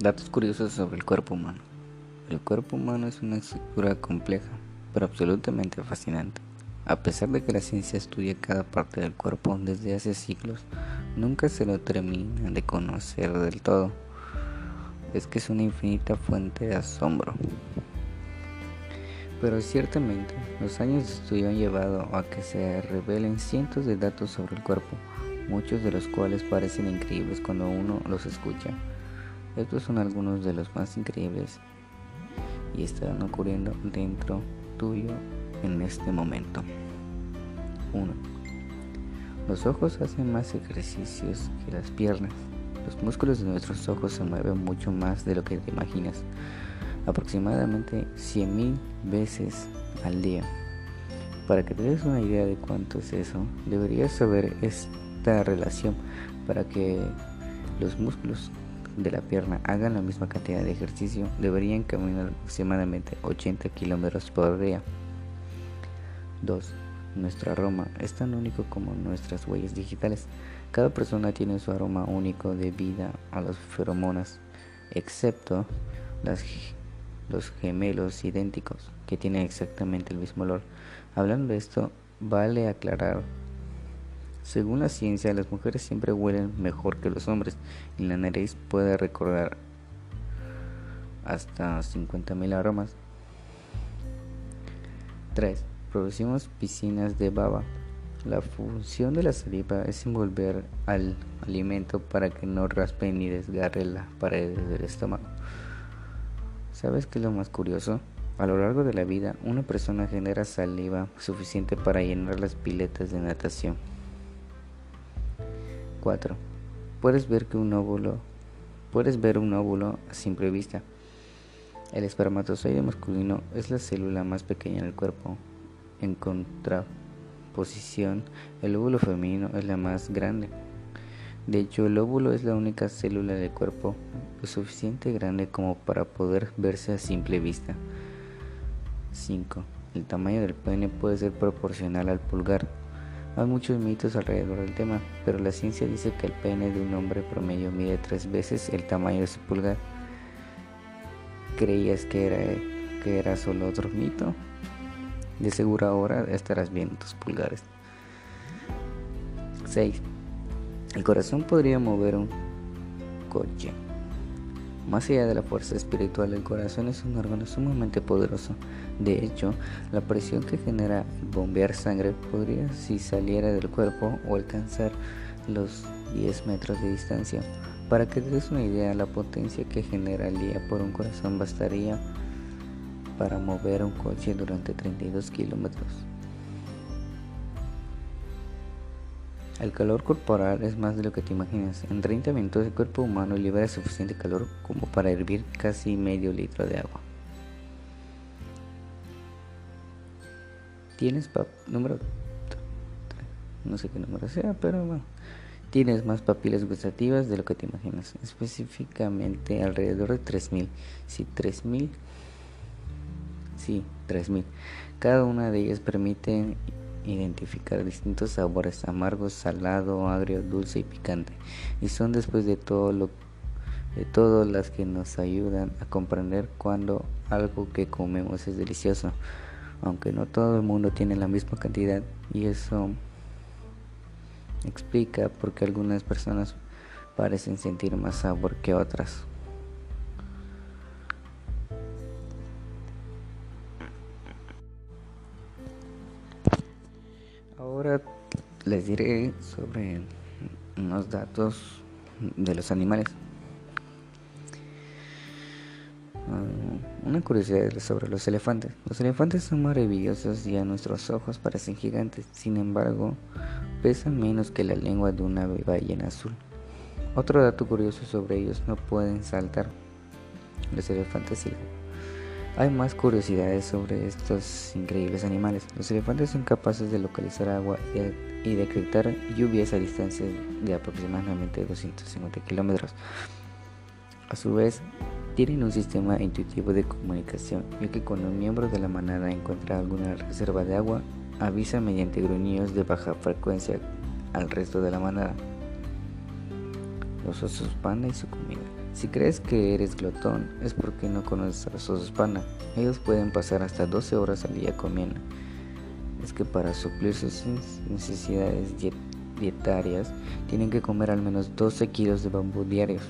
Datos curiosos sobre el cuerpo humano. El cuerpo humano es una estructura compleja, pero absolutamente fascinante. A pesar de que la ciencia estudia cada parte del cuerpo desde hace siglos, nunca se lo termina de conocer del todo. Es que es una infinita fuente de asombro. Pero ciertamente, los años de estudio han llevado a que se revelen cientos de datos sobre el cuerpo, muchos de los cuales parecen increíbles cuando uno los escucha. Estos son algunos de los más increíbles y están ocurriendo dentro tuyo en este momento. 1. Los ojos hacen más ejercicios que las piernas. Los músculos de nuestros ojos se mueven mucho más de lo que te imaginas, aproximadamente 100.000 veces al día. Para que te des una idea de cuánto es eso, deberías saber esta relación para que los músculos de la pierna hagan la misma cantidad de ejercicio, deberían caminar aproximadamente 80 kilómetros por día. 2. Nuestro aroma es tan único como nuestras huellas digitales. Cada persona tiene su aroma único debido a las feromonas, excepto los gemelos idénticos, que tienen exactamente el mismo olor. Hablando de esto, vale aclarar según la ciencia, las mujeres siempre huelen mejor que los hombres y la nariz puede recordar hasta 50.000 aromas. 3. Producimos piscinas de baba. La función de la saliva es envolver al alimento para que no raspe ni desgarre la pared del estómago. ¿Sabes qué es lo más curioso? A lo largo de la vida, una persona genera saliva suficiente para llenar las piletas de natación. 4. Puedes ver que un óvulo puedes ver un óvulo a simple vista. El espermatozoide masculino es la célula más pequeña del cuerpo. En contraposición, el óvulo femenino es la más grande. De hecho, el óvulo es la única célula del cuerpo lo suficiente grande como para poder verse a simple vista. 5. El tamaño del pene puede ser proporcional al pulgar hay muchos mitos alrededor del tema, pero la ciencia dice que el pene de un hombre promedio mide tres veces el tamaño de su pulgar. ¿Creías que era, que era solo otro mito? De seguro ahora estarás viendo tus pulgares. 6. El corazón podría mover un coche. Más allá de la fuerza espiritual, el corazón es un órgano sumamente poderoso. De hecho, la presión que genera bombear sangre podría, si saliera del cuerpo, o alcanzar los 10 metros de distancia. Para que te des una idea, la potencia que genera el día por un corazón bastaría para mover un coche durante 32 kilómetros. El calor corporal es más de lo que te imaginas. En 30 minutos el cuerpo humano libera suficiente calor como para hervir casi medio litro de agua. Tienes número no sé qué número sea, pero bueno. Tienes más papilas gustativas de lo que te imaginas, específicamente alrededor de 3000. Si 3000 Sí, 3000. Cada una de ellas permite identificar distintos sabores amargos, salado, agrio, dulce y picante y son después de todo lo de todas las que nos ayudan a comprender cuando algo que comemos es delicioso, aunque no todo el mundo tiene la misma cantidad y eso explica por qué algunas personas parecen sentir más sabor que otras. Ahora les diré sobre unos datos de los animales. Ah, una curiosidad sobre los elefantes. Los elefantes son maravillosos y a nuestros ojos parecen gigantes, sin embargo, pesan menos que la lengua de una ballena azul. Otro dato curioso sobre ellos, no pueden saltar. Los elefantes sí hay más curiosidades sobre estos increíbles animales. Los elefantes son capaces de localizar agua y detectar lluvias a distancias de aproximadamente 250 kilómetros. A su vez, tienen un sistema intuitivo de comunicación, ya que cuando un miembro de la manada encuentra alguna reserva de agua, avisa mediante gruñidos de baja frecuencia al resto de la manada. Los osos panda y su comida. Si crees que eres glotón es porque no conoces a los osos. Ellos pueden pasar hasta 12 horas al día comiendo. Es que para suplir sus necesidades dietarias tienen que comer al menos 12 kilos de bambú diarios.